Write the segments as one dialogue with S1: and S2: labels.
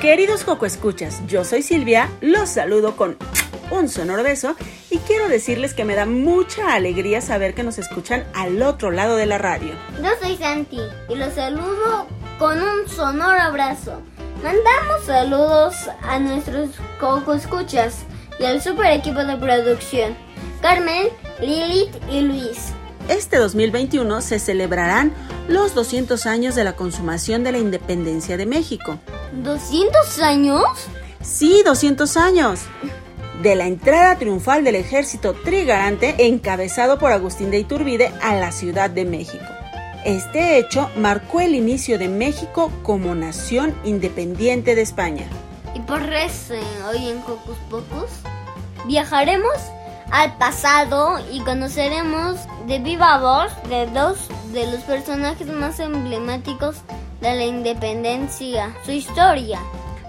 S1: Queridos Coco Escuchas, yo soy Silvia, los saludo con un sonoro beso y quiero decirles que me da mucha alegría saber que nos escuchan al otro lado de la radio.
S2: Yo soy Santi y los saludo con un sonoro abrazo. Mandamos saludos a nuestros Coco Escuchas y al super equipo de producción, Carmen, Lilith y Luis.
S1: Este 2021 se celebrarán los 200 años de la consumación de la independencia de México.
S2: ¿200 años?
S1: Sí, 200 años de la entrada triunfal del ejército trigarante encabezado por Agustín de Iturbide a la Ciudad de México. Este hecho marcó el inicio de México como nación independiente de España.
S2: Y por eso, hoy en Cocus Pocus, viajaremos al pasado y conoceremos de viva voz de dos de los personajes más emblemáticos de la independencia, su historia.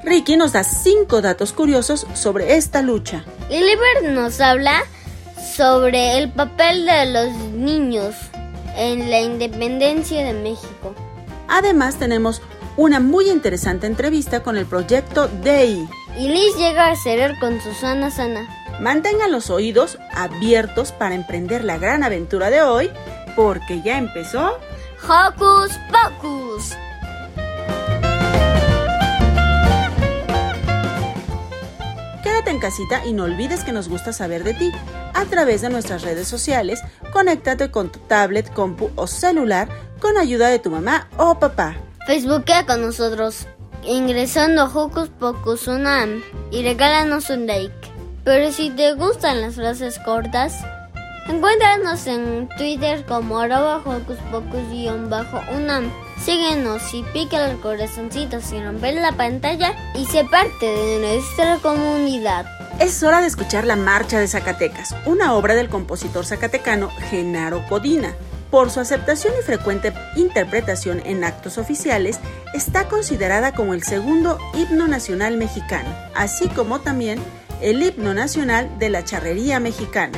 S1: Ricky nos da cinco datos curiosos sobre esta lucha.
S2: Liliber nos habla sobre el papel de los niños en la independencia de México.
S1: Además tenemos una muy interesante entrevista con el proyecto DEI.
S2: Y Liz llega a cenar con Susana Sana.
S1: Mantengan los oídos abiertos para emprender la gran aventura de hoy, porque ya empezó
S2: Hocus Pocus.
S1: Quédate en casita y no olvides que nos gusta saber de ti. A través de nuestras redes sociales, conéctate con tu tablet, compu o celular con ayuda de tu mamá o papá.
S2: Facebookea con nosotros ingresando a Hocus Pocus Unam y regálanos un like. Pero si te gustan las frases cortas, encuéntranos en Twitter como arroba Hocus Pocus-unam. Síguenos y pica el corazoncito sin romper la pantalla y sé parte de nuestra comunidad.
S1: Es hora de escuchar La Marcha de Zacatecas, una obra del compositor zacatecano Genaro Codina. Por su aceptación y frecuente interpretación en actos oficiales, está considerada como el segundo himno nacional mexicano, así como también el himno nacional de la charrería mexicana.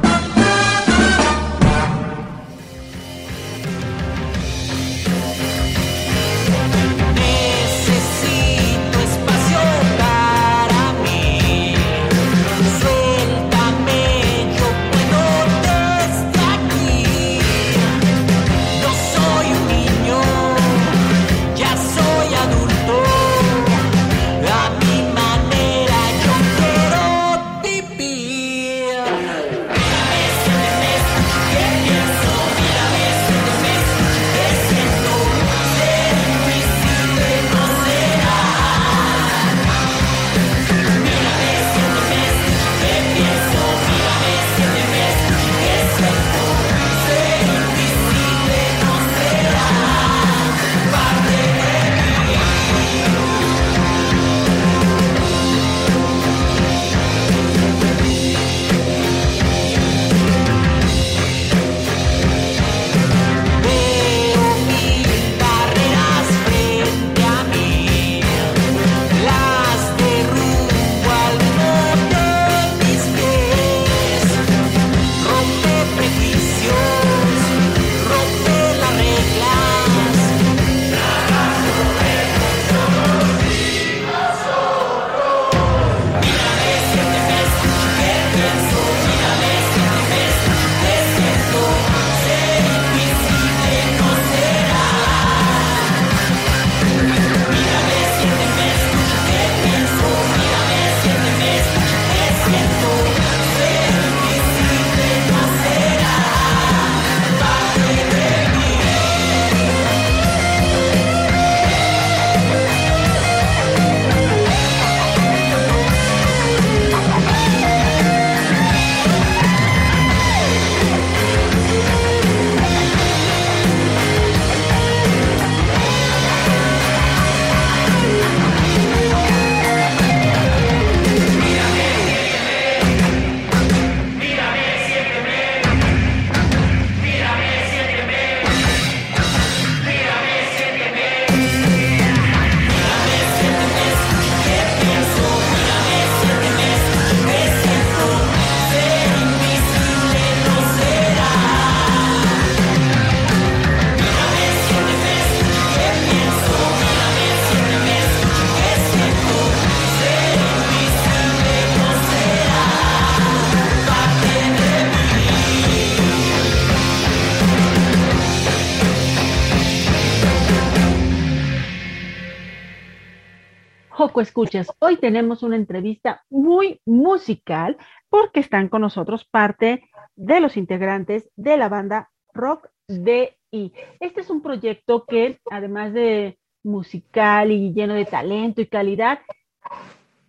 S3: Escuchas, hoy tenemos una entrevista muy musical porque están con nosotros parte de los integrantes de la banda Rock DI. Este es un proyecto que, además de musical y lleno de talento y calidad,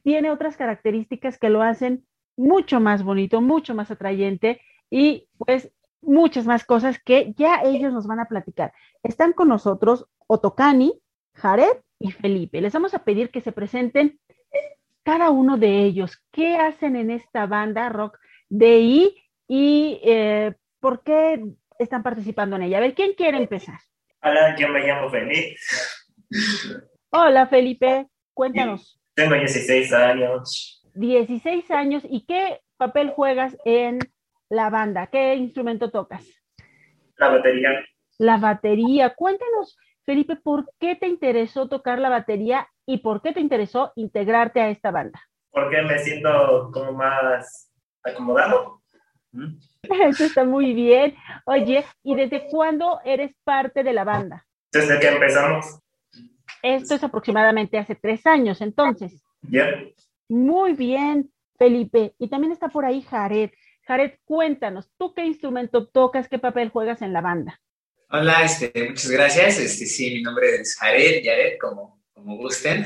S3: tiene otras características que lo hacen mucho más bonito, mucho más atrayente y pues muchas más cosas que ya ellos nos van a platicar. Están con nosotros Otocani, Jared y Felipe. Les vamos a pedir que se presenten cada uno de ellos. ¿Qué hacen en esta banda Rock DI y eh, por qué están participando en ella? A ver, ¿quién quiere empezar?
S4: Hola, yo me llamo Felipe.
S3: Hola, Felipe. Cuéntanos.
S4: Tengo 16 años.
S3: 16 años y qué papel juegas en la banda? ¿Qué instrumento tocas?
S4: La batería.
S3: La batería. Cuéntanos, Felipe, ¿por qué te interesó tocar la batería y por qué te interesó integrarte a esta banda?
S4: Porque me siento como más acomodado. ¿Mm?
S3: Eso está muy bien. Oye, ¿y desde cuándo eres parte de la banda?
S4: Desde que empezamos.
S3: Esto es aproximadamente hace tres años, entonces.
S4: Ya.
S3: Muy bien, Felipe. Y también está por ahí Jared. Jared, cuéntanos, ¿tú qué instrumento tocas, qué papel juegas en la banda?
S5: Hola, este, muchas gracias. Este, sí, mi nombre es Jared, Yared, como, como gusten.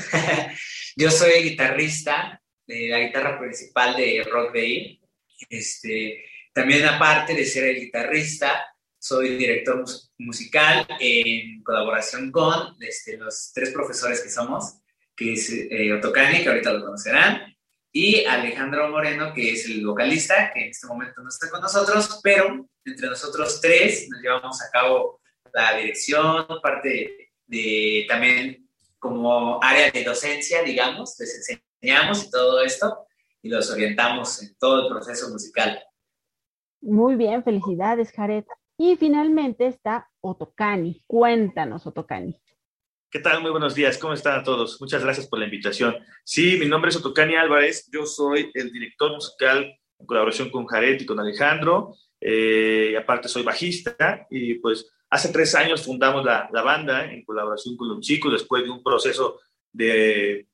S5: Yo soy guitarrista de la guitarra principal de Rock Day. Este, también aparte de ser el guitarrista, soy director mus- musical en colaboración con este, los tres profesores que somos, que es eh, Otocani, que ahorita lo conocerán, y Alejandro Moreno, que es el vocalista, que en este momento no está con nosotros, pero entre nosotros tres nos llevamos a cabo la dirección, parte de también como área de docencia, digamos, les enseñamos y todo esto, y los orientamos en todo el proceso musical.
S3: Muy bien, felicidades, Jared. Y finalmente está Otocani. Cuéntanos, Otocani.
S6: ¿Qué tal? Muy buenos días. ¿Cómo están a todos? Muchas gracias por la invitación. Sí, mi nombre es Otocani Álvarez. Yo soy el director musical en colaboración con Jared y con Alejandro. Eh, y aparte soy bajista y pues hace tres años fundamos la, la banda en colaboración con los chicos después de un proceso de,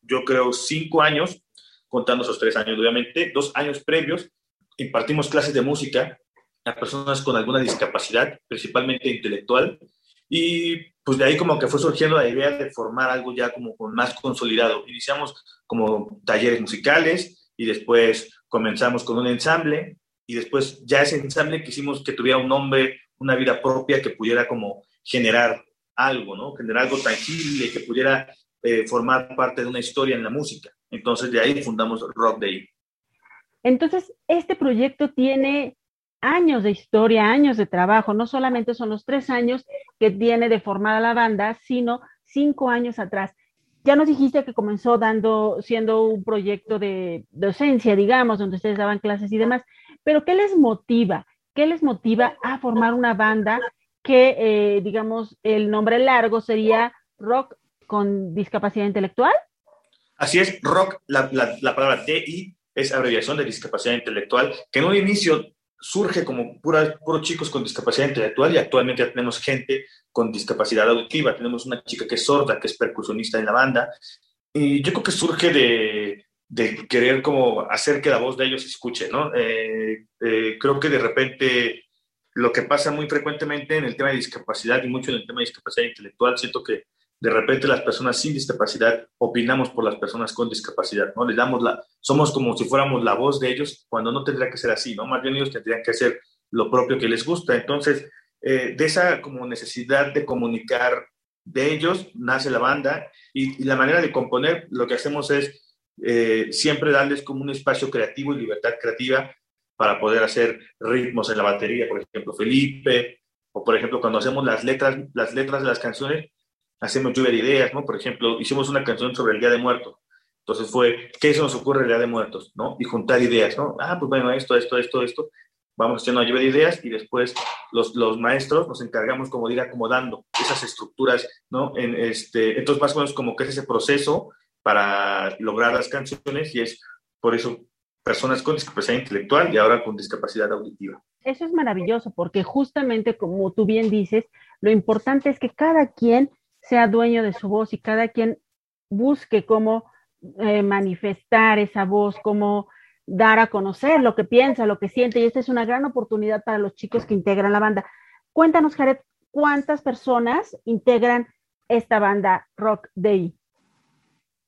S6: yo creo, cinco años, contando esos tres años, obviamente, dos años previos, impartimos clases de música a personas con alguna discapacidad, principalmente intelectual, y pues de ahí como que fue surgiendo la idea de formar algo ya como más consolidado. Iniciamos como talleres musicales y después comenzamos con un ensamble y después ya ese ensamble quisimos que tuviera un nombre, una vida propia que pudiera como generar algo, ¿no? Generar algo tangible, que pudiera eh, formar parte de una historia en la música. Entonces de ahí fundamos Rock Day.
S3: Entonces, este proyecto tiene años de historia, años de trabajo. No solamente son los tres años que tiene de formada la banda, sino cinco años atrás. Ya nos dijiste que comenzó dando, siendo un proyecto de docencia, digamos, donde ustedes daban clases y demás. Pero ¿qué les motiva? ¿Qué les motiva a formar una banda que, eh, digamos, el nombre largo sería rock con discapacidad intelectual?
S6: Así es, rock, la, la, la palabra DI es abreviación de discapacidad intelectual, que en un inicio surge como puros chicos con discapacidad intelectual y actualmente tenemos gente con discapacidad auditiva. Tenemos una chica que es sorda, que es percusionista en la banda. Y yo creo que surge de, de querer como hacer que la voz de ellos se escuche, ¿no? Eh, eh, creo que de repente lo que pasa muy frecuentemente en el tema de discapacidad y mucho en el tema de discapacidad intelectual, siento que de repente las personas sin discapacidad opinamos por las personas con discapacidad, ¿no? Les damos la, somos como si fuéramos la voz de ellos cuando no tendría que ser así, ¿no? Más bien ellos tendrían que hacer lo propio que les gusta. Entonces, eh, de esa como necesidad de comunicar de ellos nace la banda y, la manera de componer, lo que hacemos es eh, siempre darles como un espacio creativo y libertad creativa para poder hacer ritmos en la batería, por ejemplo, Felipe, o por ejemplo, cuando hacemos las letras, las letras de las canciones, hacemos lluvia de ideas, ¿no? Por ejemplo, hicimos una canción sobre el Día de Muertos. Entonces fue, ¿qué se nos ocurre el Día de Muertos? ¿No? Y juntar ideas, ¿no? Ah, pues bueno, esto, esto, esto, esto. Vamos haciendo una lluvia de ideas y después los, los maestros nos encargamos como de ir acomodando esas estructuras, ¿no? En este, entonces más o menos como que es ese proceso para lograr las canciones y es por eso personas con discapacidad intelectual y ahora con discapacidad auditiva.
S3: Eso es maravilloso porque justamente como tú bien dices, lo importante es que cada quien sea dueño de su voz y cada quien busque cómo eh, manifestar esa voz, cómo dar a conocer lo que piensa, lo que siente. Y esta es una gran oportunidad para los chicos que integran la banda. Cuéntanos, Jared, ¿cuántas personas integran esta banda Rock Day?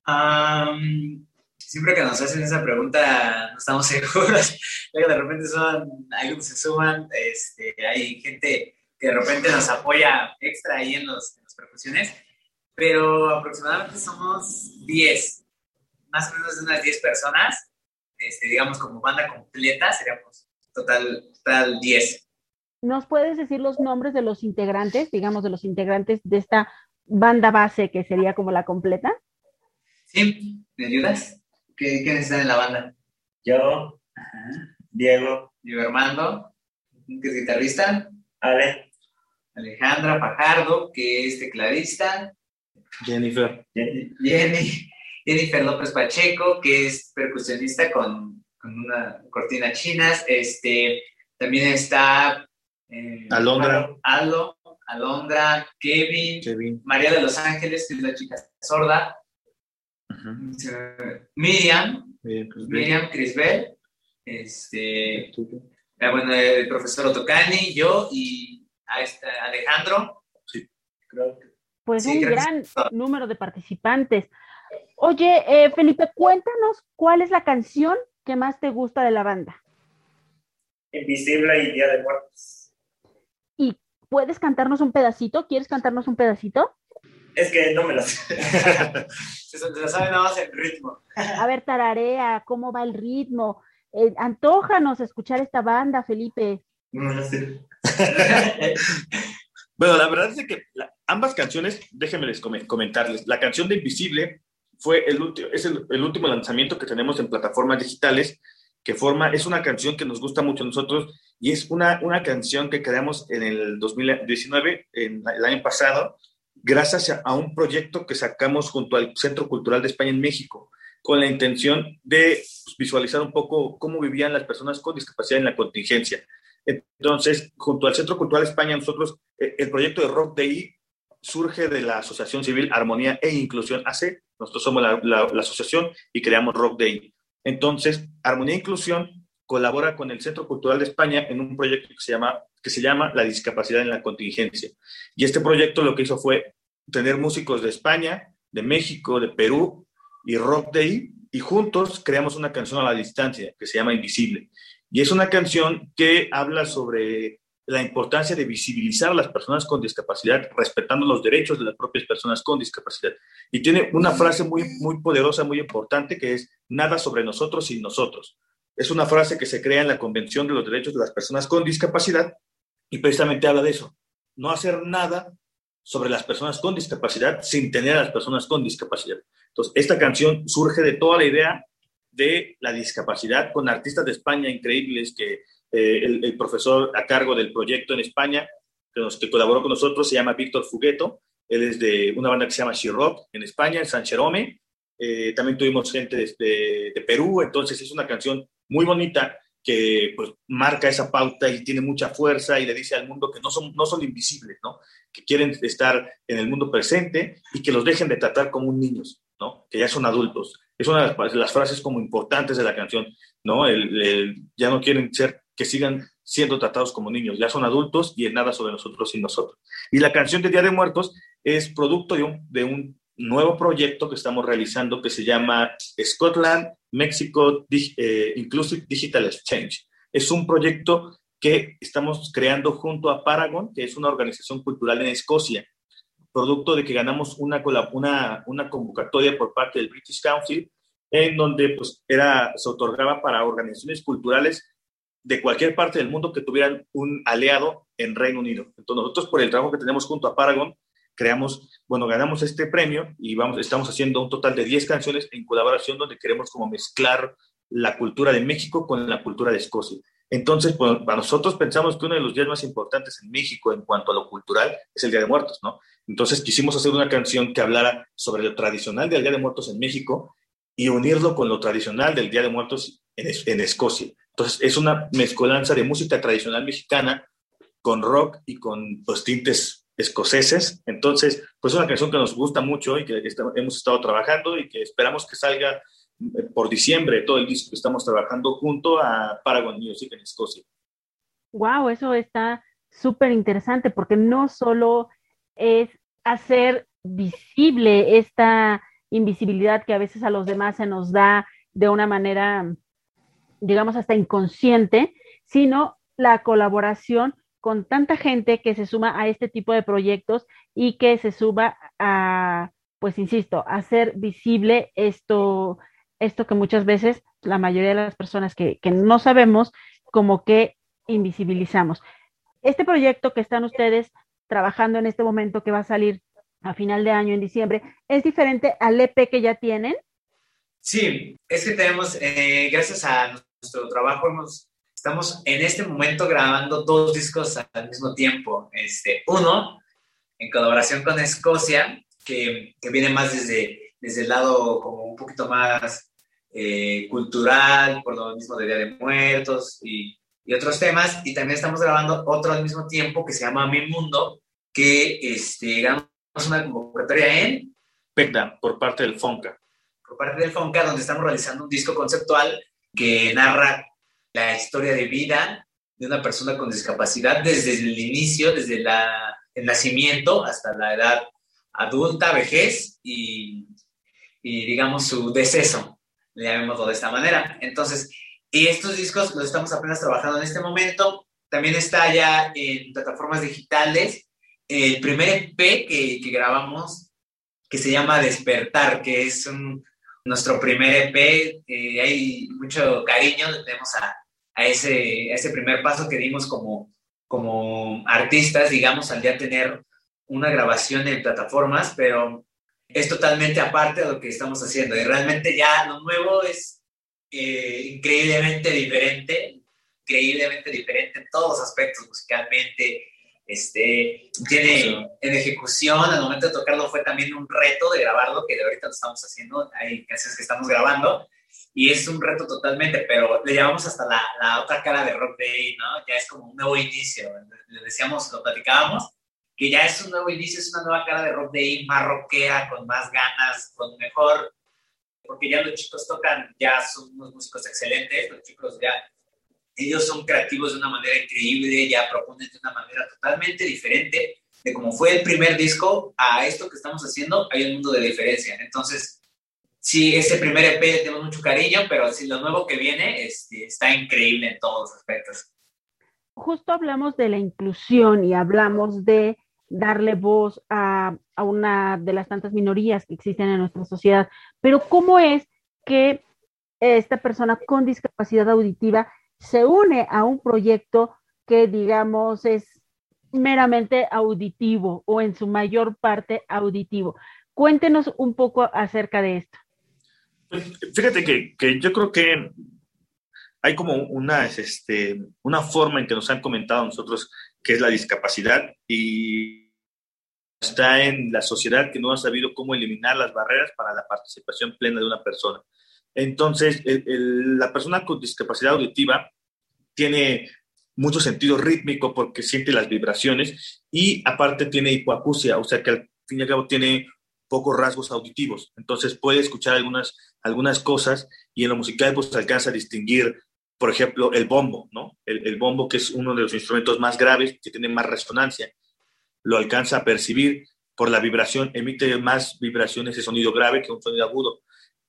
S5: Um, siempre que nos hacen esa pregunta no estamos seguros. de repente son, algunos se suman, este, hay gente que de repente nos apoya extra ahí en, los, las percusiones, pero aproximadamente somos 10, más o menos unas 10 personas, este, digamos como banda completa, seríamos total, total 10.
S3: ¿Nos puedes decir los nombres de los integrantes, digamos, de los integrantes de esta banda base que sería como la completa?
S5: Sí, ¿me ayudas? ¿Qué, ¿Quiénes están en la banda?
S4: Yo, Ajá. Diego,
S5: Diego Armando, que es guitarrista,
S4: Ale,
S5: Alejandra Pajardo, que es tecladista,
S6: Jennifer.
S5: Jenny, Jennifer López Pacheco, que es percusionista con, con una cortina chinas, este, también está eh,
S6: Alondra.
S5: Aldo, Alondra, Kevin,
S6: Kevin,
S5: María de los Ángeles, que es la chica sorda,
S6: uh
S5: -huh. Miriam,
S6: Bien, pues,
S5: Miriam Crisbel, este, bueno, el profesor Otocani, yo y a este Alejandro.
S6: Sí.
S5: Creo que,
S3: Pues
S5: sí,
S3: un
S5: que
S3: gran número de participantes. Oye, eh, Felipe, cuéntanos cuál es la canción que más te gusta de la banda.
S4: Invisible y Día de Muertos.
S3: ¿puedes cantarnos un pedacito? ¿Quieres cantarnos un pedacito?
S4: Es que no me lo sé.
S5: Se, se la sabe nada más el ritmo.
S3: A ver, tararea, ¿cómo va el ritmo? Eh, antójanos escuchar esta banda, Felipe.
S6: Bueno, la verdad es que la- ambas canciones, déjenme les come- comentarles. La canción de Invisible fue el último, es el, el último lanzamiento que tenemos en plataformas digitales, que forma, es una canción que nos gusta mucho a nosotros y es una, una canción que creamos en el 2019, en el año pasado, gracias a, a un proyecto que sacamos junto al Centro Cultural de España en México, con la intención de pues, visualizar un poco cómo vivían las personas con discapacidad en la contingencia. Entonces, junto al Centro Cultural España, nosotros, eh, el proyecto de Rock Day surge de la Asociación Civil Armonía e Inclusión AC. Nosotros somos la, asociación y creamos Rock Day. Entonces, Armonía e Inclusión colabora con el Centro Cultural de España en un proyecto que se llama, que se llama La Discapacidad en la Contingencia. Y este proyecto lo que hizo fue tener músicos de España, de México, de Perú y Rock Day, y juntos creamos una canción a la distancia que se llama Invisible. Y es una canción que habla sobre la importancia de visibilizar a las personas con discapacidad, respetando los derechos de las propias personas con discapacidad. Y tiene una frase muy, muy poderosa, muy importante, que es nada sobre nosotros sin nosotros. Es una frase que se crea en la Convención de los Derechos de las Personas con Discapacidad y precisamente habla de eso. No hacer nada sobre las personas con discapacidad sin tener a las personas con discapacidad. Entonces, esta canción surge de toda la idea de la discapacidad con artistas de España increíbles que eh, el, profesor a cargo del proyecto en España, que, nos, que colaboró con nosotros, se llama Víctor Fugueto. Él es de una banda que se llama She-Rock en España, en San Jerome. Eh, también tuvimos gente de, de, Perú, entonces es una canción muy bonita que pues, marca esa pauta y tiene mucha fuerza y le dice al mundo que no son, no son invisibles, ¿no? que quieren estar en el mundo presente y que los dejen de tratar como niños, ¿no? que ya son adultos. Es una de las, frases como importantes de la canción, ¿no? El, ya no quieren ser, que sigan siendo tratados como niños, ya son adultos y en nada sobre nosotros sin nosotros. Y la canción de Día de Muertos es producto de un, de un nuevo proyecto que estamos realizando que se llama Scotland Mexico eh, Inclusive Digital Exchange. Es un proyecto que estamos creando junto a Paragon, que es una organización cultural en Escocia, producto de que ganamos una, una, una convocatoria por parte del British Council, en donde pues, era, se otorgaba para organizaciones culturales de cualquier parte del mundo que tuvieran un aliado en Reino Unido. Entonces nosotros por el trabajo que tenemos junto a Paragon, creamos, bueno, ganamos este premio y vamos, estamos haciendo un total de 10 canciones en colaboración donde queremos como mezclar la cultura de México con la cultura de Escocia. Entonces, pues, nosotros pensamos que uno de los días más importantes en México en cuanto a lo cultural es el Día de Muertos, ¿no? Entonces quisimos hacer una canción que hablara sobre lo tradicional del Día de Muertos en México y unirlo con lo tradicional del Día de Muertos en, en Escocia. Entonces, es una mezcolanza de música tradicional mexicana con rock y con los tintes escoceses. Entonces, pues es una canción que nos gusta mucho y que está, hemos estado trabajando y que esperamos que salga por diciembre todo el disco que estamos trabajando junto a Paragon Music en Escocia.
S3: Wow, eso está súper interesante porque no solo es hacer visible esta invisibilidad que a veces a los demás se nos da de una manera, digamos, hasta inconsciente, sino la colaboración con tanta gente que se suma a este tipo de proyectos y que se suba a, pues insisto, hacer visible esto, esto que muchas veces la mayoría de las personas que, que no sabemos, como que invisibilizamos. Este proyecto que están ustedes trabajando en este momento, que va a salir a final de año, en diciembre, ¿es diferente al EP que ya tienen?
S5: Sí, es que tenemos, eh, gracias a nuestro trabajo, hemos, estamos en este momento grabando dos discos al mismo tiempo. Este, uno, en colaboración con Escocia, que, que viene más desde, desde el lado como un poquito más eh, cultural, por lo mismo de Día de Muertos y, y, otros temas. Y también estamos grabando otro al mismo tiempo que se llama Mi Mundo, que este, ganamos una convocatoria en
S6: PECDA, por parte del FONCA.
S5: Por parte del FONCA, donde estamos realizando un disco conceptual que narra la historia de vida de una persona con discapacidad desde el inicio, desde la, el nacimiento hasta la edad adulta, vejez y, y digamos su deceso, llamémoslo de esta manera. Entonces, y estos discos los estamos apenas trabajando en este momento. También está ya en plataformas digitales el primer EP que, que grabamos, que se llama Despertar, que es un, nuestro primer EP. Eh, hay mucho cariño, tenemos a, a, ese, a ese primer paso que dimos como, como artistas, digamos, al ya tener una grabación en plataformas, pero es totalmente aparte de lo que estamos haciendo. Y realmente ya lo nuevo es eh, increíblemente diferente, increíblemente diferente en todos los aspectos, musicalmente. Este, tiene en ejecución, al momento de tocarlo fue también un reto de grabarlo, que de ahorita lo estamos haciendo, hay canciones que estamos grabando, y es un reto totalmente, pero le llamamos hasta la, la otra cara de Rock Day, ¿no? Ya es como un nuevo inicio, le decíamos, lo platicábamos, que ya es un nuevo inicio, es una nueva cara de Rock Day, más rockera, con más ganas, con mejor, porque ya los chicos tocan, ya son unos músicos excelentes, los chicos ya, ellos son creativos de una manera increíble, ya proponen de una manera totalmente diferente de cómo fue el primer disco a esto que estamos haciendo, hay un mundo de diferencia. Entonces, sí, ese primer EP le tengo mucho cariño, pero sí, lo nuevo que viene este, está increíble en todos los aspectos.
S3: Justo hablamos de la inclusión y hablamos de darle voz a, a, una de las tantas minorías que existen en nuestra sociedad, pero ¿cómo es que esta persona con discapacidad auditiva se une a un proyecto que, digamos, es meramente auditivo o en su mayor parte auditivo? Cuéntenos un poco acerca de esto.
S6: Pues, fíjate que, que yo creo que hay como una, este, una forma en que nos han comentado nosotros que es la discapacidad y está en la sociedad que no ha sabido cómo eliminar las barreras para la participación plena de una persona. Entonces, la persona con discapacidad auditiva tiene mucho sentido rítmico porque siente las vibraciones y aparte tiene hipoacusia, o sea que al fin y al cabo tiene pocos rasgos auditivos. Entonces puede escuchar algunas, algunas cosas y en lo musical pues alcanza a distinguir por ejemplo, el bombo, ¿no? El, el, bombo, que es uno de los instrumentos más graves, que tiene más resonancia, lo alcanza a percibir por la vibración, emite más vibraciones de sonido grave que un sonido agudo.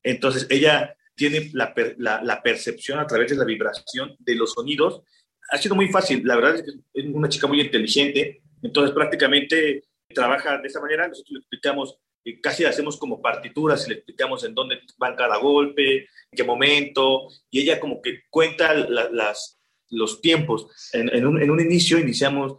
S6: Entonces, ella tiene la, la, percepción a través de la vibración de los sonidos. Ha sido muy fácil, la verdad es que es una chica muy inteligente, entonces prácticamente trabaja de esa manera, nosotros le explicamos y casi hacemos como partituras y le explicamos en dónde van cada golpe, en qué momento, y ella como que cuenta la, las, los tiempos. En, un, en, un, inicio iniciamos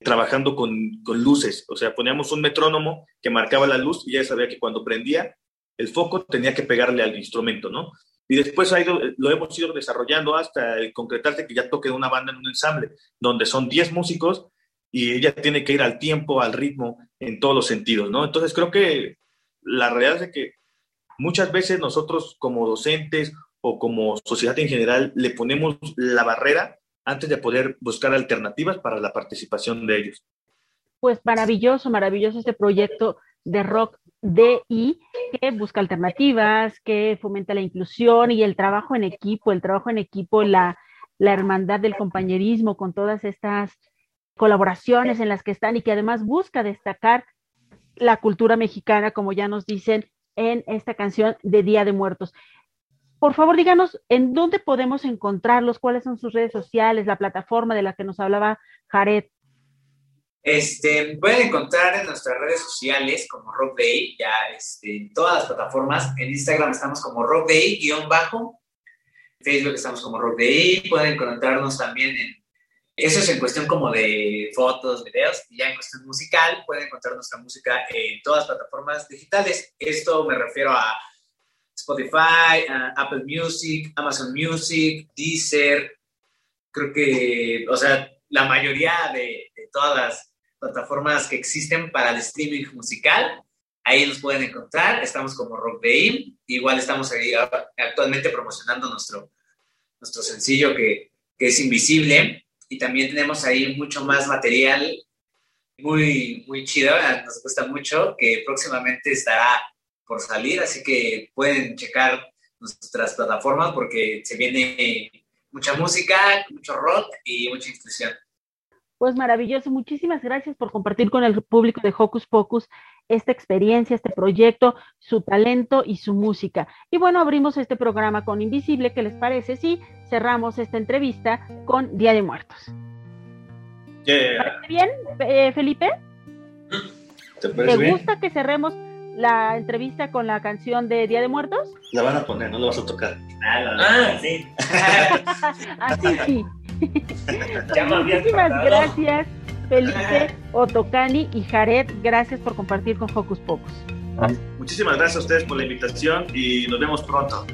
S6: trabajando con, con, luces, o sea, poníamos un metrónomo que marcaba la luz y ella sabía que cuando prendía el foco tenía que pegarle al instrumento, ¿no? Y después ha ido, lo hemos ido desarrollando hasta concretarse que ya toque una banda en un ensamble, donde son 10 músicos y ella tiene que ir al tiempo, al ritmo, en todos los sentidos, ¿no? Entonces creo que la realidad es que muchas veces nosotros como docentes o como sociedad en general le ponemos la barrera antes de poder buscar alternativas para la participación de ellos.
S3: Pues maravilloso, maravilloso este proyecto de rock DI que busca alternativas, que fomenta la inclusión y el trabajo en equipo, el trabajo en equipo, la, la hermandad del compañerismo con todas estas colaboraciones en las que están y que además busca destacar la cultura mexicana, como ya nos dicen en esta canción de Día de Muertos. Por favor, díganos en dónde podemos encontrarlos, cuáles son sus redes sociales, la plataforma de la que nos hablaba Jared.
S5: Este, pueden encontrar en nuestras redes sociales como Rock Day, ya este, en todas las plataformas. En Instagram estamos como Rock Day-bajo. En Facebook estamos como Rock Day. Pueden encontrarnos también en eso es en cuestión como de fotos, videos, y ya en cuestión musical pueden encontrar nuestra música en todas las plataformas digitales. Esto me refiero a Spotify, Apple Music, Amazon Music, Deezer, creo que, o sea, la mayoría de, de todas las plataformas que existen para el streaming musical, ahí nos pueden encontrar. Estamos como Rock Day, igual estamos ahí actualmente promocionando nuestro, nuestro sencillo que, que es Invisible. Y también tenemos ahí mucho más material muy, muy chido, nos gusta mucho, que próximamente estará por salir, así que pueden checar nuestras plataformas porque se viene mucha música, mucho rock y mucha inclusión.
S3: Pues maravilloso, muchísimas gracias por compartir con el público de Hocus Pocus esta experiencia, este proyecto, su talento y su música. Y bueno, abrimos este programa con Invisible, ¿qué les parece? Sí, cerramos esta entrevista con Día de Muertos.
S7: Yeah.
S3: ¿Bien, eh, Felipe?
S7: ¿Te
S3: ¿Te
S7: parece bien?
S3: gusta que cerremos la entrevista con la canción de Día de Muertos?
S7: La van a poner, no la vas a tocar.
S5: Ah, sí.
S3: Así sí.
S4: Ya habías
S3: Muchísimas gracias, Felipe, Otocani y Jared. Gracias por compartir con Hocus Pocus.
S7: Muchísimas gracias a ustedes por la invitación y nos vemos pronto.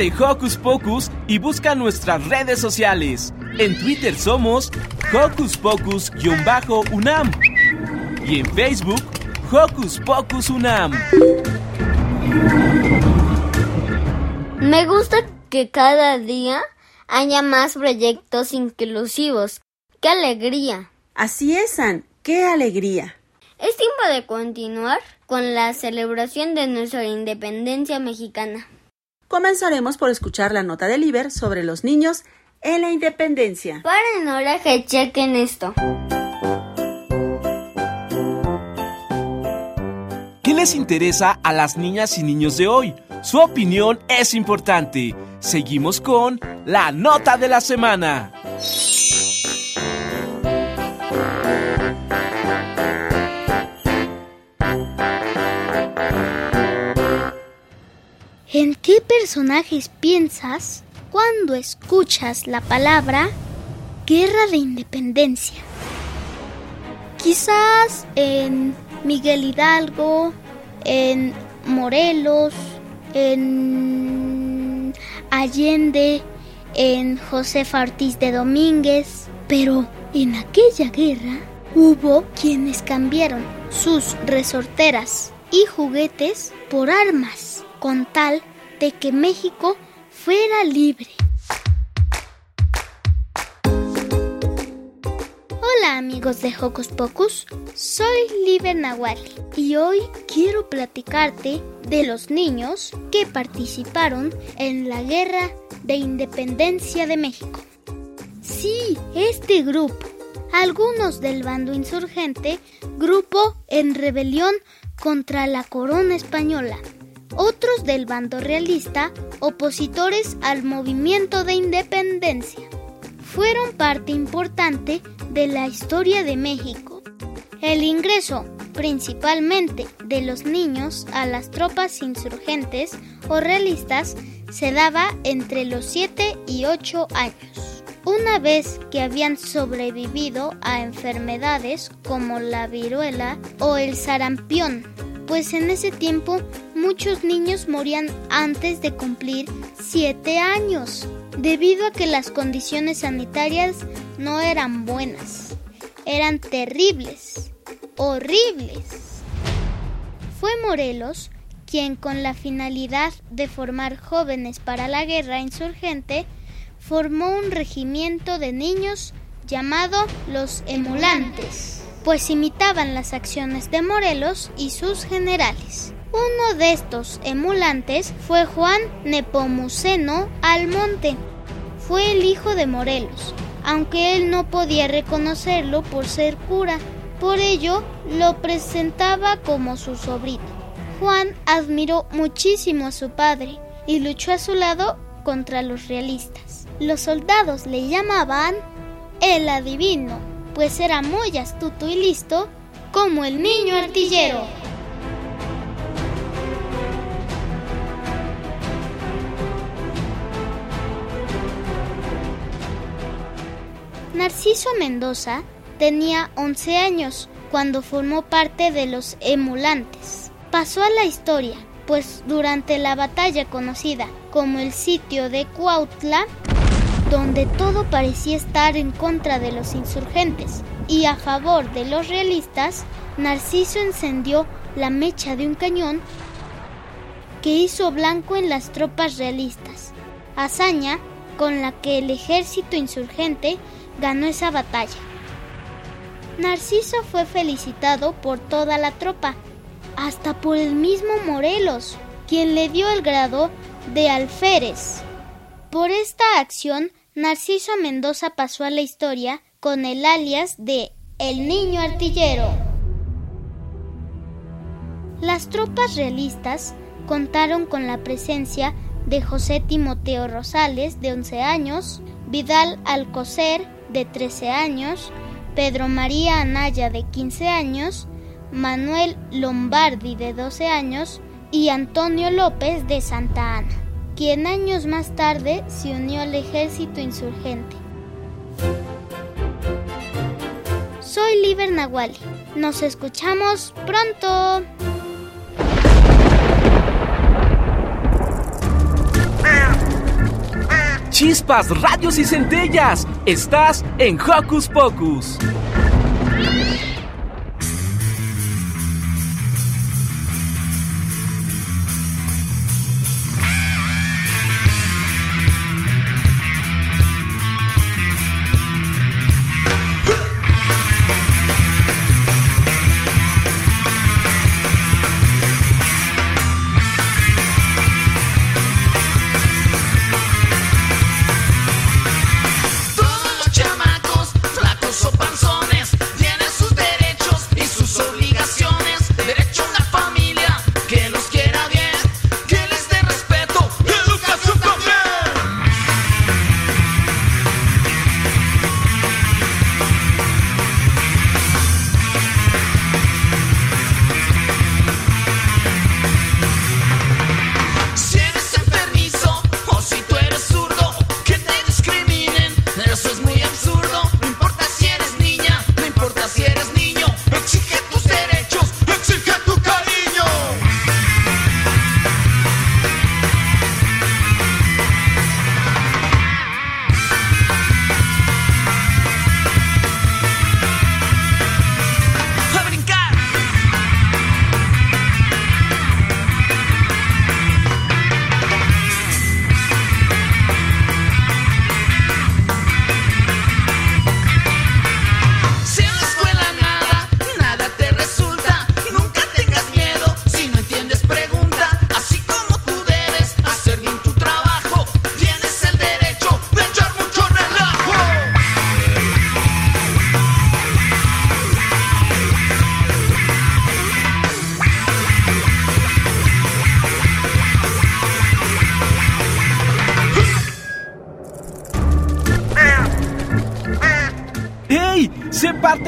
S8: De
S9: Hocus Pocus y busca nuestras redes sociales. En Twitter somos Hocus Pocus-UNAM y en Facebook Hocus Pocus UNAM.
S2: Me gusta que cada día haya más proyectos inclusivos. ¡Qué alegría!
S1: Así es, Ann. ¡Qué alegría!
S2: Es tiempo de continuar con la celebración de nuestra independencia mexicana.
S1: Comenzaremos por escuchar la nota del Iber sobre los niños en la independencia.
S2: Paren oreja y chequen esto.
S9: ¿Qué les interesa a las niñas y niños de hoy? Su opinión es importante. Seguimos con la nota de la semana.
S10: Personajes piensas cuando escuchas la palabra Guerra de Independencia? Quizás en Miguel Hidalgo, en Morelos, en Allende, en Josefa Ortiz de Domínguez, pero en aquella guerra hubo quienes cambiaron sus resorteras y juguetes por armas con tal de que México fuera libre. Hola amigos de Hocus Pocus, soy Liber Nahuali y hoy quiero platicarte de los niños que participaron en la Guerra de Independencia de México. Sí, este grupo, algunos del bando insurgente, grupo en rebelión contra la corona española, otros del bando realista, opositores al movimiento de independencia. Fueron parte importante de la historia de México. El ingreso, principalmente de los niños, a las tropas insurgentes o realistas se daba entre los 7 y 8 años. Una vez que habían sobrevivido a enfermedades como la viruela o el sarampión, pues en ese tiempo muchos niños morían antes de cumplir 7 años, debido a que las condiciones sanitarias no eran buenas, eran terribles, horribles. Fue Morelos quien con la finalidad de formar jóvenes para la guerra insurgente, formó un regimiento de niños llamado los emulantes, pues imitaban las acciones de Morelos y sus generales. Uno de estos emulantes fue Juan Nepomuceno Almonte. Fue el hijo de Morelos, aunque él no podía reconocerlo por ser cura, por ello lo presentaba como su sobrino. Juan admiró muchísimo a su padre y luchó a su lado contra los realistas. Los soldados le llamaban el adivino, pues era muy astuto y listo como el niño artillero. Narciso Mendoza tenía 11 años cuando formó parte de los emulantes pasó a la historia, pues durante la batalla conocida como el sitio de Cuautla, donde todo parecía estar en contra de los insurgentes y a favor de los realistas, Narciso encendió la mecha de un cañón que hizo blanco en las tropas realistas, hazaña con la que el ejército insurgente ganó esa batalla. Narciso fue felicitado por toda la tropa hasta por el mismo Morelos, quien le dio el grado de alférez. Por esta acción, Narciso Mendoza pasó a la historia con el alias de El Niño Artillero. Las tropas realistas contaron con la presencia de José Timoteo Rosales, de 11 años, Vidal Alcocer, de 13 años, Pedro María Anaya, de 15 años, Manuel Lombardi de 12 años y Antonio López de Santa Ana, quien años más tarde se unió al ejército insurgente. Soy Liber Nahuali. Nos escuchamos pronto.
S9: Chispas, radios y centellas. Estás en Hocus Pocus.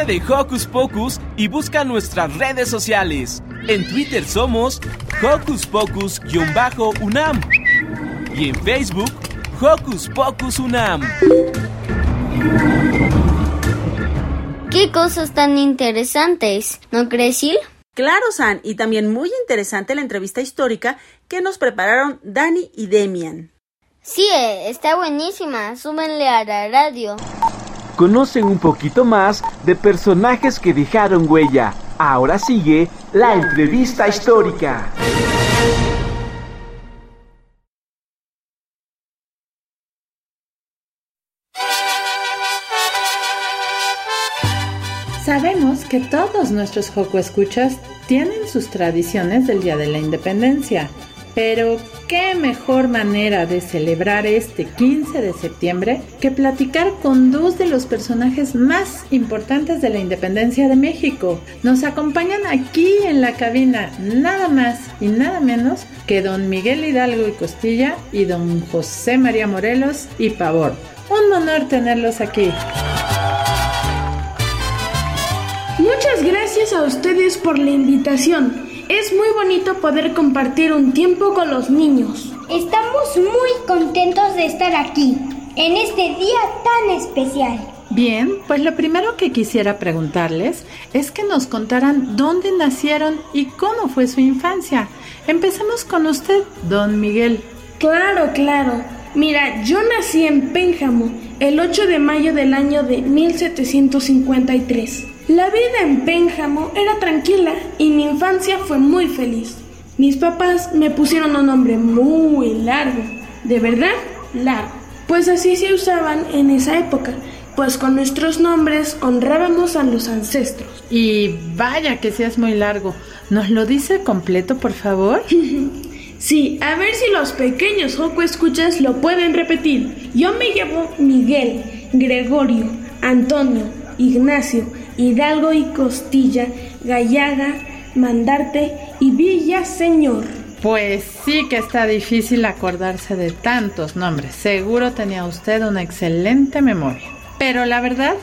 S9: De Hocus Pocus y busca nuestras redes sociales. En Twitter somos Hocus Pocus-UNAM y en Facebook Hocus Pocus UNAM.
S2: Qué cosas tan interesantes, ¿no crees, Sil?
S1: Claro, San, y también muy interesante la entrevista histórica que nos prepararon Dani y Demian.
S2: Sí, eh, está buenísima. Súbenle a la radio.
S11: Conocen un poquito más de personajes que dejaron huella. Ahora sigue la entrevista histórica.
S12: Sabemos que todos nuestros Joco Escuchas tienen sus tradiciones del Día de la Independencia, pero qué mejor manera de celebrar este 15 de septiembre que platicar con dos de los personajes más importantes de la independencia de México. Nos acompañan aquí en la cabina nada más y nada menos que don Miguel Hidalgo y Costilla y don José María Morelos y Pavor. Un honor tenerlos aquí.
S13: Muchas gracias a ustedes por la invitación. Es muy bonito poder compartir un tiempo con los niños.
S14: Estamos muy contentos de estar aquí, en este día tan especial.
S12: Bien, pues lo primero que quisiera preguntarles es que nos contaran dónde nacieron y cómo fue su infancia. Empecemos con usted, don Miguel.
S13: Claro, claro. Mira, yo nací en Pénjamo el 8 de mayo del año de 1753. La vida en Pénjamo era tranquila y mi infancia fue muy feliz. Mis papás me pusieron un nombre muy largo, de verdad largo, pues así se usaban en esa época, pues con nuestros nombres honrábamos a los ancestros.
S12: Y vaya que seas muy largo. ¿Nos lo dice completo, por favor?
S13: sí, a ver si los pequeños Joco escuchas lo pueden repetir. Yo me llamo Miguel, Gregorio, Antonio, Ignacio, Hidalgo y Costilla, Gallaga, Mandarte y Villa Señor.
S12: Pues sí que está difícil acordarse de tantos nombres. Seguro tenía usted una excelente memoria. Pero la verdad,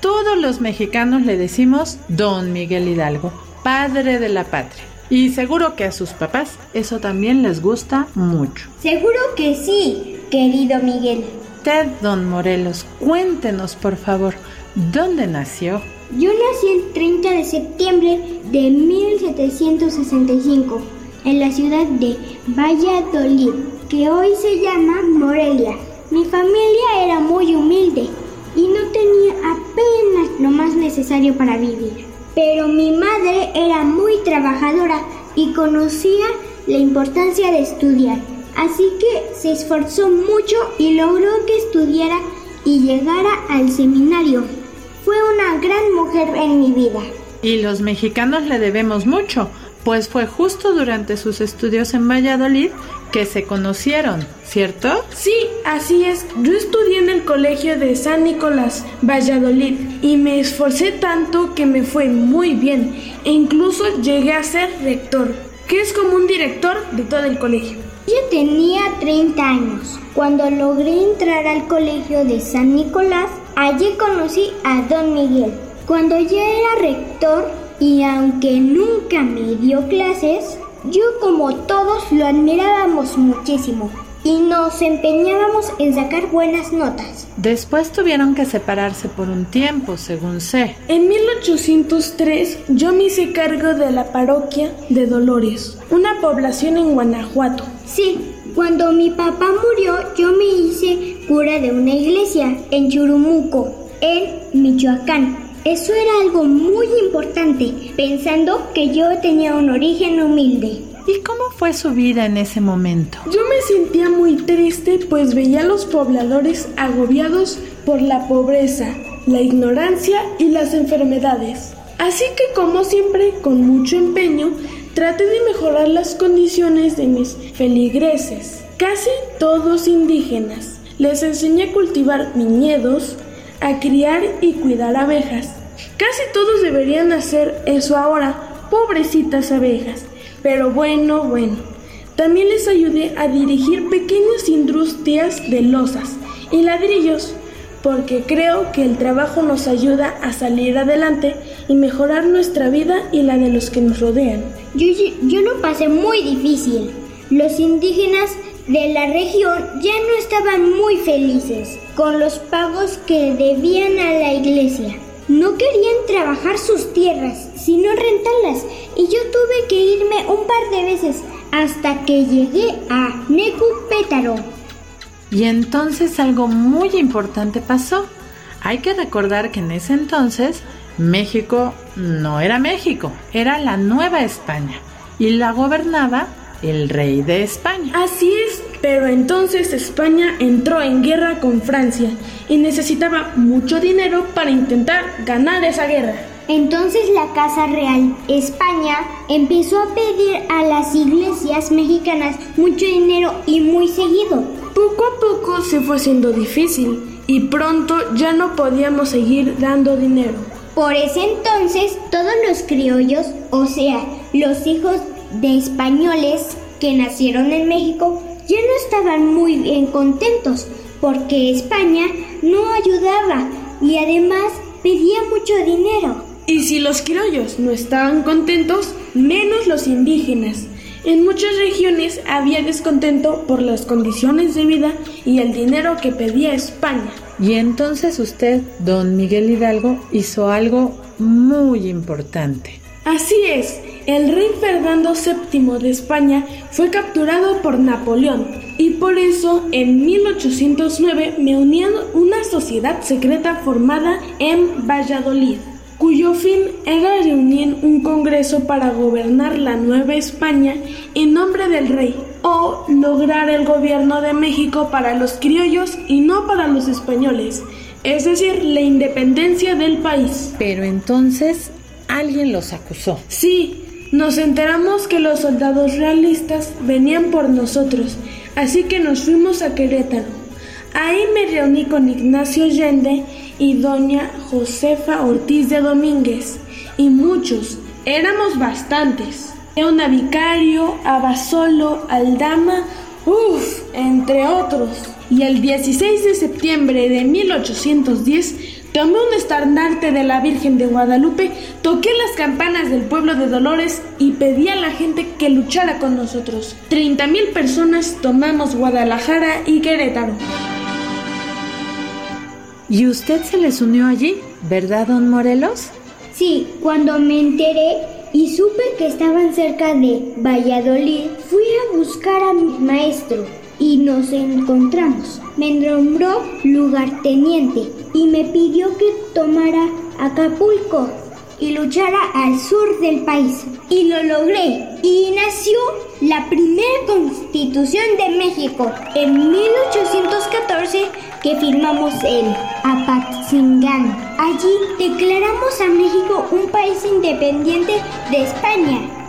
S12: todos los mexicanos le decimos Don Miguel Hidalgo, padre de la patria. Y seguro que a sus papás eso también les gusta mucho.
S14: Seguro que sí, querido Miguel.
S12: Ted Don Morelos, cuéntenos por favor, ¿dónde nació?
S14: Yo nací el 30 de septiembre de 1765 en la ciudad de Valladolid, que hoy se llama Morelia. Mi familia era muy humilde y no tenía apenas lo más necesario para vivir. Pero mi madre era muy trabajadora y conocía la importancia de estudiar. Así que se esforzó mucho y logró que estudiara y llegara al seminario. Fue una gran mujer en mi vida.
S12: Y los mexicanos le debemos mucho, pues fue justo durante sus estudios en Valladolid que se conocieron, ¿cierto?
S13: Sí, así es. Yo estudié en el colegio de San Nicolás, Valladolid, y me esforcé tanto que me fue muy bien, e incluso llegué a ser rector, que es como un director de todo el colegio.
S14: Yo tenía 30 años cuando logré entrar al colegio de San Nicolás Allí conocí a don Miguel. Cuando ya era rector y aunque nunca me dio clases, yo como todos lo admirábamos muchísimo y nos empeñábamos en sacar buenas notas.
S12: Después tuvieron que separarse por un tiempo, según sé.
S13: En 1803 yo me hice cargo de la parroquia de Dolores, una población en Guanajuato.
S14: Sí, cuando mi papá murió yo me hice cura de una iglesia en Churumuco, en Michoacán. Eso era algo muy importante, pensando que yo tenía un origen humilde.
S12: ¿Y cómo fue su vida en ese momento?
S13: Yo me sentía muy triste pues veía a los pobladores agobiados por la pobreza, la ignorancia y las enfermedades. Así que como siempre, con mucho empeño, traté de mejorar las condiciones de mis feligreses, casi todos indígenas. Les enseñé a cultivar viñedos, a criar y cuidar abejas. Casi todos deberían hacer eso ahora, pobrecitas abejas. Pero bueno, bueno. También les ayudé a dirigir pequeñas industrias de losas y ladrillos, porque creo que el trabajo nos ayuda a salir adelante y mejorar nuestra vida y la de los que nos rodean.
S14: Yo, yo lo pasé muy difícil. Los indígenas de la región ya no estaban muy felices con los pagos que debían a la iglesia. No querían trabajar sus tierras, sino rentarlas, y yo tuve que irme un par de veces hasta que llegué a Necupétaro.
S12: Y entonces algo muy importante pasó. Hay que recordar que en ese entonces México no era México, era la Nueva España y la gobernaba el rey de España.
S13: Así es, pero entonces España entró en guerra con Francia y necesitaba mucho dinero para intentar ganar esa guerra.
S14: Entonces la Casa Real España empezó a pedir a las iglesias mexicanas mucho dinero y muy seguido.
S13: Poco a poco se fue haciendo difícil y pronto ya no podíamos seguir dando dinero.
S14: Por ese entonces todos los criollos, o sea, los hijos de españoles que nacieron en México, ya no estaban muy bien contentos porque España no ayudaba y además pedía mucho dinero.
S13: Y si los criollos no estaban contentos, menos los indígenas. En muchas regiones había descontento por las condiciones de vida y el dinero que pedía España.
S12: Y entonces usted, don Miguel Hidalgo, hizo algo muy importante.
S13: Así es, el rey Fernando VII de España fue capturado por Napoleón y por eso en 1809 me uní a una sociedad secreta formada en Valladolid, cuyo fin era reunir un congreso para gobernar la Nueva España en nombre del rey o lograr el gobierno de México para los criollos y no para los españoles, es decir, la independencia del país.
S12: Pero entonces alguien los acusó.
S13: Sí, nos enteramos que los soldados realistas venían por nosotros, así que nos fuimos a Querétaro. Ahí me reuní con Ignacio Allende y doña Josefa Ortiz de Domínguez, y muchos, éramos bastantes. Una Vicario, Abasolo, Aldama, uff, entre otros. Y el 16 de septiembre de 1810 Tomé un estandarte de la Virgen de Guadalupe, toqué las campanas del pueblo de Dolores y pedí a la gente que luchara con nosotros. 30 mil personas tomamos Guadalajara y Querétaro.
S12: ¿Y usted se les unió allí, verdad, don Morelos?
S14: Sí, cuando me enteré y supe que estaban cerca de Valladolid, fui a buscar a mi maestro y nos encontramos. Me nombró lugarteniente y me pidió que tomara Acapulco y luchara al sur del país. Y lo logré. Y nació la primera constitución de México en 1814 que firmamos en Apatzingán. Allí declaramos a México un país independiente de España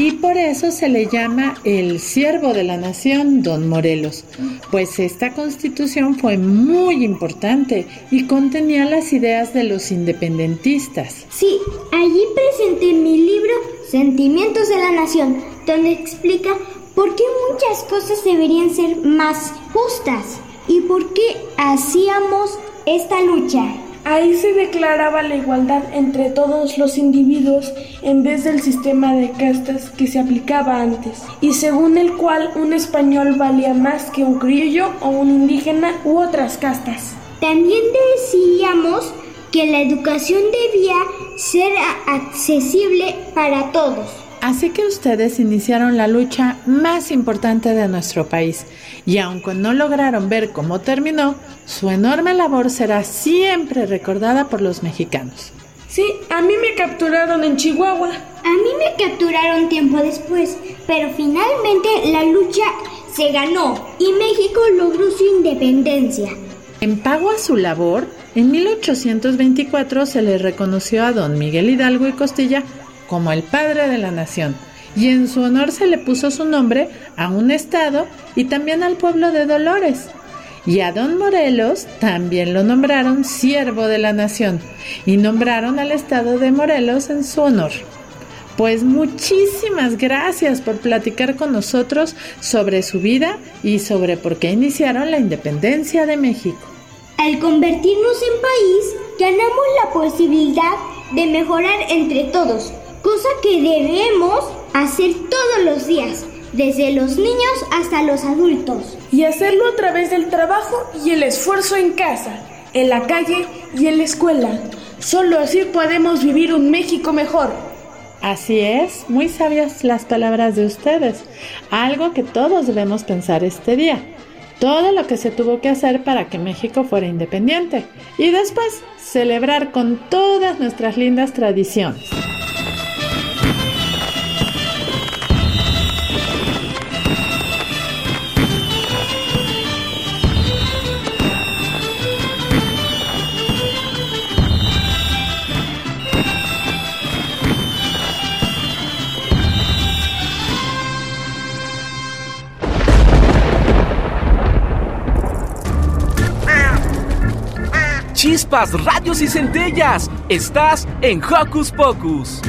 S12: y por eso se le llama el siervo de la nación, don Morelos, pues esta constitución fue muy importante y contenía las ideas de los independentistas.
S14: Sí, allí presenté mi libro Sentimientos de la Nación, donde explica por qué muchas cosas deberían ser más justas y por qué hacíamos esta lucha.
S13: Ahí se declaraba la igualdad entre todos los individuos en vez del sistema de castas que se aplicaba antes, y según el cual un español valía más que un criollo o un indígena u otras castas.
S14: También decíamos que la educación debía ser accesible para todos.
S12: Así que ustedes iniciaron la lucha más importante de nuestro país y aunque no lograron ver cómo terminó, su enorme labor será siempre recordada por los mexicanos.
S13: Sí, a mí me capturaron en Chihuahua.
S14: A mí me capturaron tiempo después, pero finalmente la lucha se ganó y México logró su independencia.
S12: En pago a su labor, en 1824 se le reconoció a don Miguel Hidalgo y Costilla como el padre de la nación, y en su honor se le puso su nombre a un estado y también al pueblo de Dolores. Y a don Morelos también lo nombraron siervo de la nación y nombraron al estado de Morelos en su honor. Pues muchísimas gracias por platicar con nosotros sobre su vida y sobre por qué iniciaron la independencia de México.
S15: Al convertirnos en país, ganamos la posibilidad de mejorar entre todos, cosa que debemos hacer todos los días, desde los niños hasta los adultos.
S13: Y hacerlo a través del trabajo y el esfuerzo en casa, en la calle y en la escuela. Solo así podemos vivir un México mejor.
S12: Así es, muy sabias las palabras de ustedes. Algo que todos debemos pensar este día. Todo lo que se tuvo que hacer para que México fuera independiente. Y después celebrar con todas nuestras lindas tradiciones.
S7: Chispas, radios y centellas. Estás en Hocus Pocus.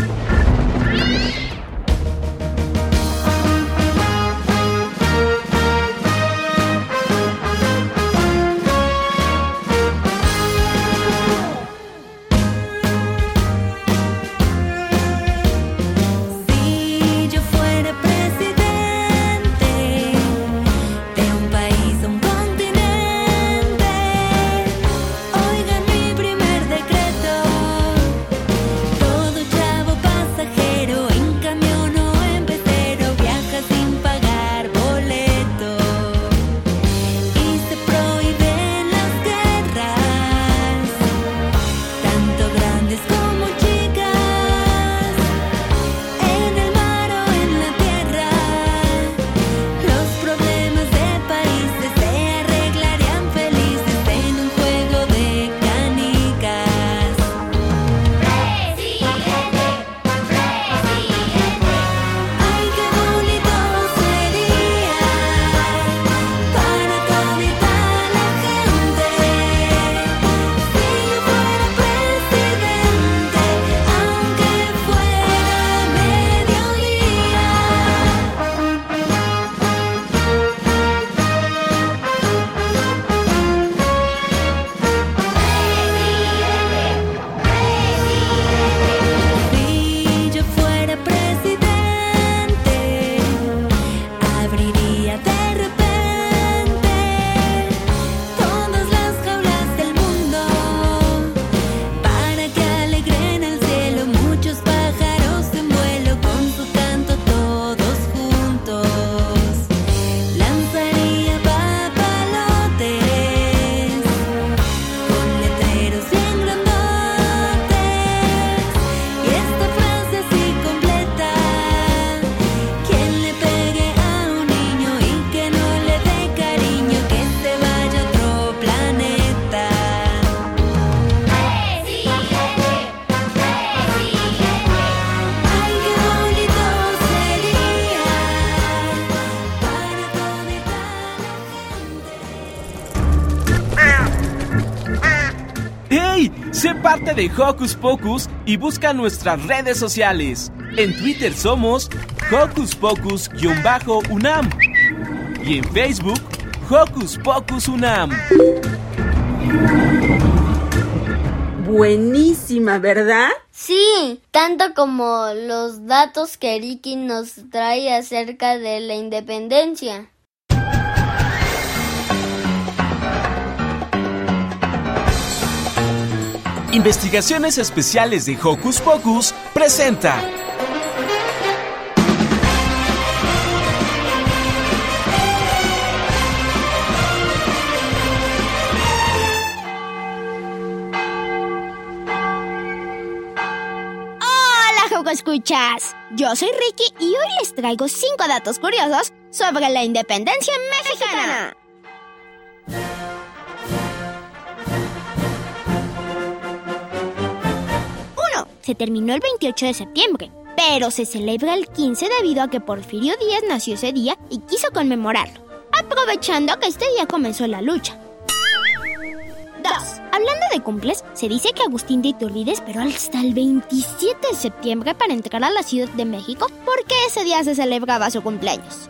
S7: De Hocus Pocus y busca nuestras redes sociales. En Twitter somos Hocus Pocus-UNAM y en Facebook Hocus Pocus UNAM.
S1: Buenísima, ¿verdad?
S2: Sí, tanto como los datos que Ricky nos trae acerca de la independencia.
S7: Investigaciones Especiales de Hocus Pocus presenta.
S15: Hola, Escuchas. Yo soy Ricky y hoy les traigo cinco datos curiosos sobre la independencia mexicana. Se terminó el 28 de septiembre, pero se celebra el 15 debido a que Porfirio Díaz nació ese día y quiso conmemorarlo, aprovechando que este día comenzó la lucha. 2. A Hablando de cumples, se dice que Agustín de Iturbide esperó hasta el 27 de septiembre para entrar a la Ciudad de México porque ese día se celebraba su cumpleaños.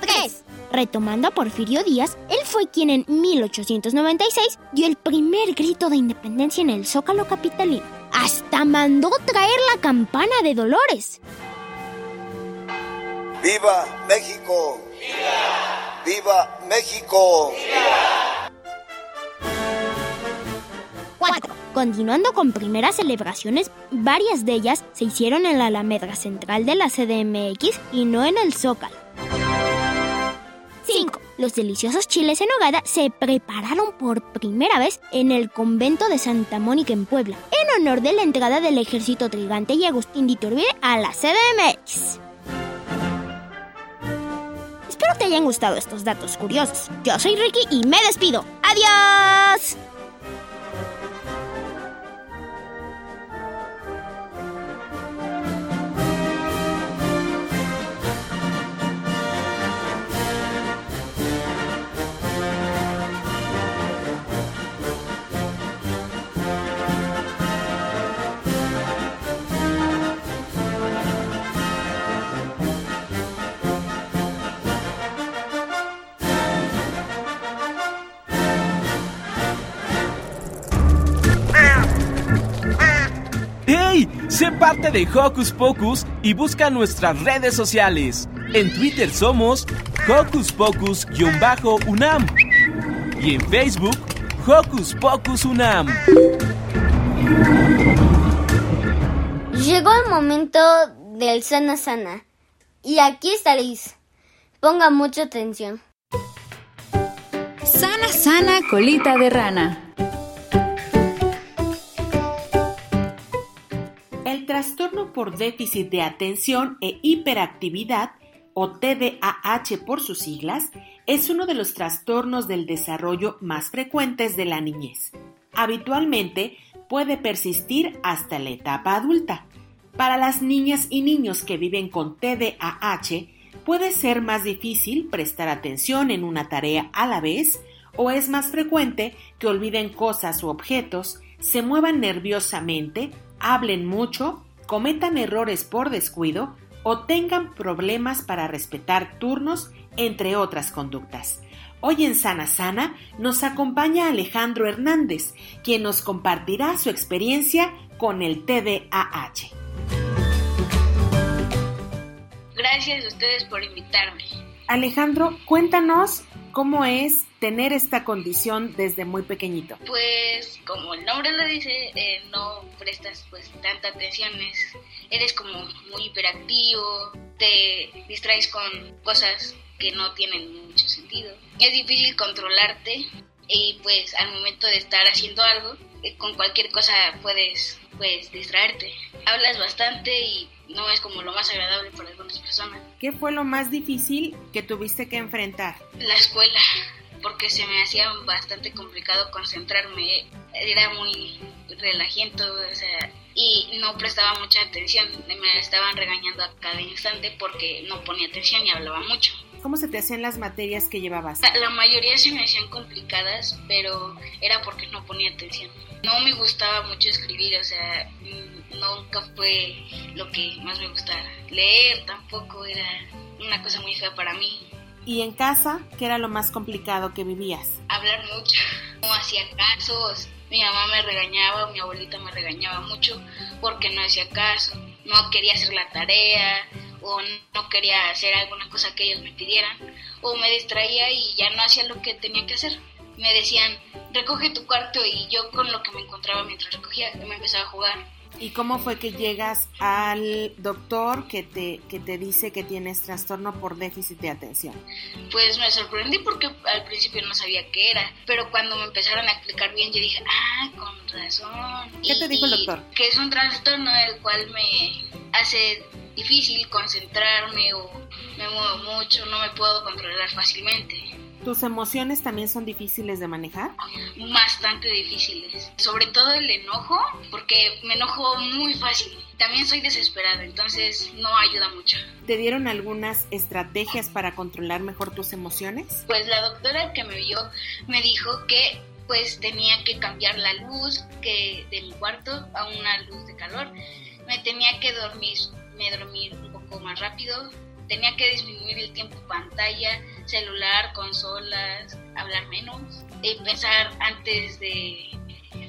S15: 3. Retomando a Porfirio Díaz, él fue quien en 1896 dio el primer grito de independencia en el Zócalo capitalino. Hasta mandó traer la campana de Dolores.
S16: ¡Viva México! ¡Viva! ¡Viva México!
S15: 4. Continuando con primeras celebraciones, varias de ellas se hicieron en la Alameda Central de la CDMX y no en el Zócalo. 5. Los deliciosos chiles en hogada se prepararon por primera vez en el convento de Santa Mónica en Puebla, en honor de la entrada del ejército trigante y Agustín de Iturbide a la CDMX. Espero te hayan gustado estos datos curiosos. Yo soy Ricky y me despido. ¡Adiós!
S9: Sé parte de Hocus Pocus y busca nuestras redes sociales. En Twitter somos Hocus Pocus-UNAM y en Facebook Hocus Pocus UNAM.
S2: Llegó el momento del sana sana. Y aquí estaréis. Ponga mucha atención.
S17: Sana sana colita de rana.
S18: El trastorno por déficit de atención e hiperactividad, o TDAH por sus siglas, es uno de los trastornos del desarrollo más frecuentes de la niñez. Habitualmente puede persistir hasta la etapa adulta. Para las niñas y niños que viven con TDAH, puede ser más difícil prestar atención en una tarea a la vez o es más frecuente que olviden cosas u objetos, se muevan nerviosamente, hablen mucho, cometan errores por descuido o tengan problemas para respetar turnos, entre otras conductas. Hoy en Sana Sana nos acompaña Alejandro Hernández, quien nos compartirá su experiencia con el TDAH.
S19: Gracias a ustedes por invitarme.
S18: Alejandro, cuéntanos cómo es tener esta condición desde muy pequeñito.
S19: Pues como el nombre lo dice, eh, no prestas pues tanta atención, es- eres como muy hiperactivo, te distraes con cosas que no tienen mucho sentido. Es difícil controlarte y pues al momento de estar haciendo algo, eh, con cualquier cosa puedes pues distraerte. Hablas bastante y no es como lo más agradable para algunas personas.
S18: ¿Qué fue lo más difícil que tuviste que enfrentar?
S19: la escuela porque se me hacía bastante complicado concentrarme era muy relajiento o sea y no prestaba mucha atención me estaban regañando a cada instante porque no ponía atención y hablaba mucho
S18: ¿Cómo se te hacían las materias que llevabas?
S19: la la mayoría se me hacían complicadas pero era porque no ponía atención no me gustaba mucho escribir o sea mm, nunca fue lo que más me gustaba leer tampoco era una cosa muy fea para mí
S18: ¿Y en casa qué era lo más complicado que vivías?
S19: hablar mucho. No hacía casos. Mi mamá me regañaba, mi abuelita me regañaba mucho porque no hacía caso. No quería hacer la tarea o no quería hacer alguna cosa que ellos me pidieran. O me distraía y ya no hacía lo que tenía que hacer. Me decían, recoge tu cuarto y yo con lo que me encontraba mientras recogía me empezaba a jugar.
S18: ¿Y cómo fue que llegas al doctor que te, que te dice que tienes trastorno por déficit de atención?
S19: Pues me sorprendí porque al principio no sabía qué era, pero cuando me empezaron a explicar bien yo dije, ah, con razón.
S18: ¿Qué te dijo el doctor?
S19: Que es un trastorno el cual me hace difícil concentrarme o me muevo mucho, no me puedo controlar fácilmente.
S18: ¿Tus emociones también son difíciles de manejar?
S19: Bastante difíciles, sobre todo el enojo, porque me enojo muy fácil. También soy desesperada, entonces no ayuda mucho.
S18: ¿Te dieron algunas estrategias para controlar mejor tus emociones?
S19: Pues la doctora que me vio me dijo que pues tenía que cambiar la luz que de mi cuarto a una luz de calor. Me tenía que dormir, me dormir un poco más rápido. Tenía que disminuir el tiempo pantalla, celular, consolas, hablar menos y pensar antes de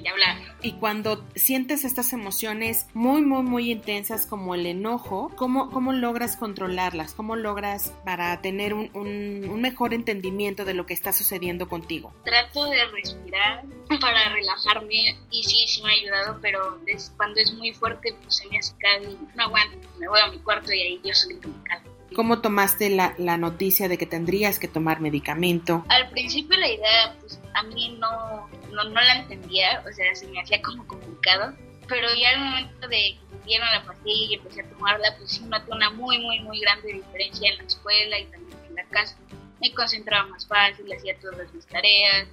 S19: hablar.
S18: Y cuando sientes estas emociones muy, muy, muy intensas como el enojo, ¿cómo, cómo logras controlarlas? ¿Cómo logras para tener un, un, mejor entendimiento de lo que está sucediendo contigo?
S19: Trato de respirar para relajarme y sí, sí me ha ayudado, pero cuando es muy fuerte, pues se me hace y no aguanto. Me voy a mi cuarto y ahí yo solito me calmo.
S18: ¿Cómo tomaste la, la, noticia de que tendrías que tomar medicamento?
S19: Al principio la idea, pues a mí no, no, no la entendía, o sea, se me hacía como complicado, pero ya al momento de que dieron la pastilla y empecé a tomarla, pues sí noté una muy, muy, muy grande diferencia en la escuela y también en la casa. Me concentraba más fácil, hacía todas mis tareas,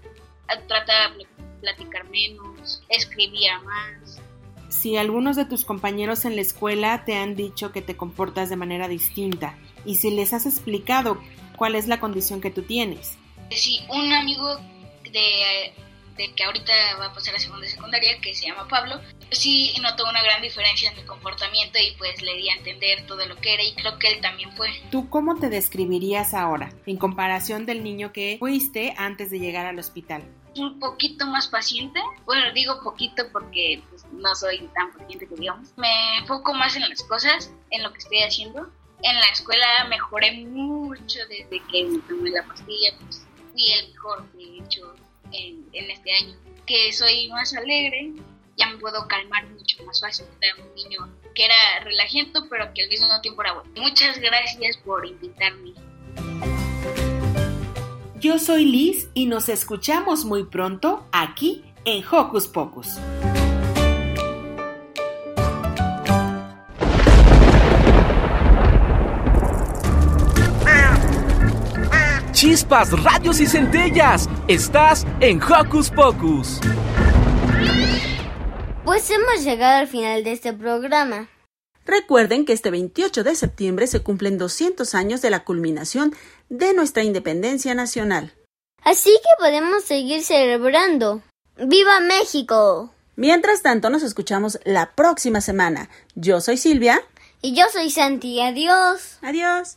S19: trataba de platicar menos, escribía más.
S18: Si algunos de tus compañeros en la escuela te han dicho que te comportas de manera distinta y si les has explicado cuál es la condición que tú tienes.
S19: Sí, un amigo de, que ahorita va a pasar a segunda secundaria, que se llama Pablo, sí notó una gran diferencia en mi comportamiento y pues le di a entender todo lo que era y creo que él también fue.
S18: ¿Tú cómo te describirías ahora en comparación del niño que fuiste antes de llegar al hospital?
S19: Un poquito más paciente, bueno digo poquito porque no soy tan paciente que digamos, me enfoco más en las cosas, en lo que estoy haciendo. En la escuela mejoré mucho desde que me tomé la pastilla, pues fui el mejor, de hecho, en, este año. Que soy más alegre, ya me puedo calmar mucho más fácil. Era un niño que era relajento, pero que al mismo tiempo era bueno. Muchas gracias por invitarme.
S18: Yo soy Liz y nos escuchamos muy pronto aquí en Hocus Pocus.
S9: Chispas, radios y centellas. Estás en Hocus Pocus.
S2: Pues hemos llegado al final de este programa.
S18: Recuerden que este 28 de septiembre se cumplen 200 años de la culminación de nuestra independencia nacional.
S2: Así que podemos seguir celebrando. ¡Viva México!
S18: Mientras tanto, nos escuchamos la próxima semana. Yo soy Silvia.
S2: Y yo soy Santi. Adiós.
S18: Adiós.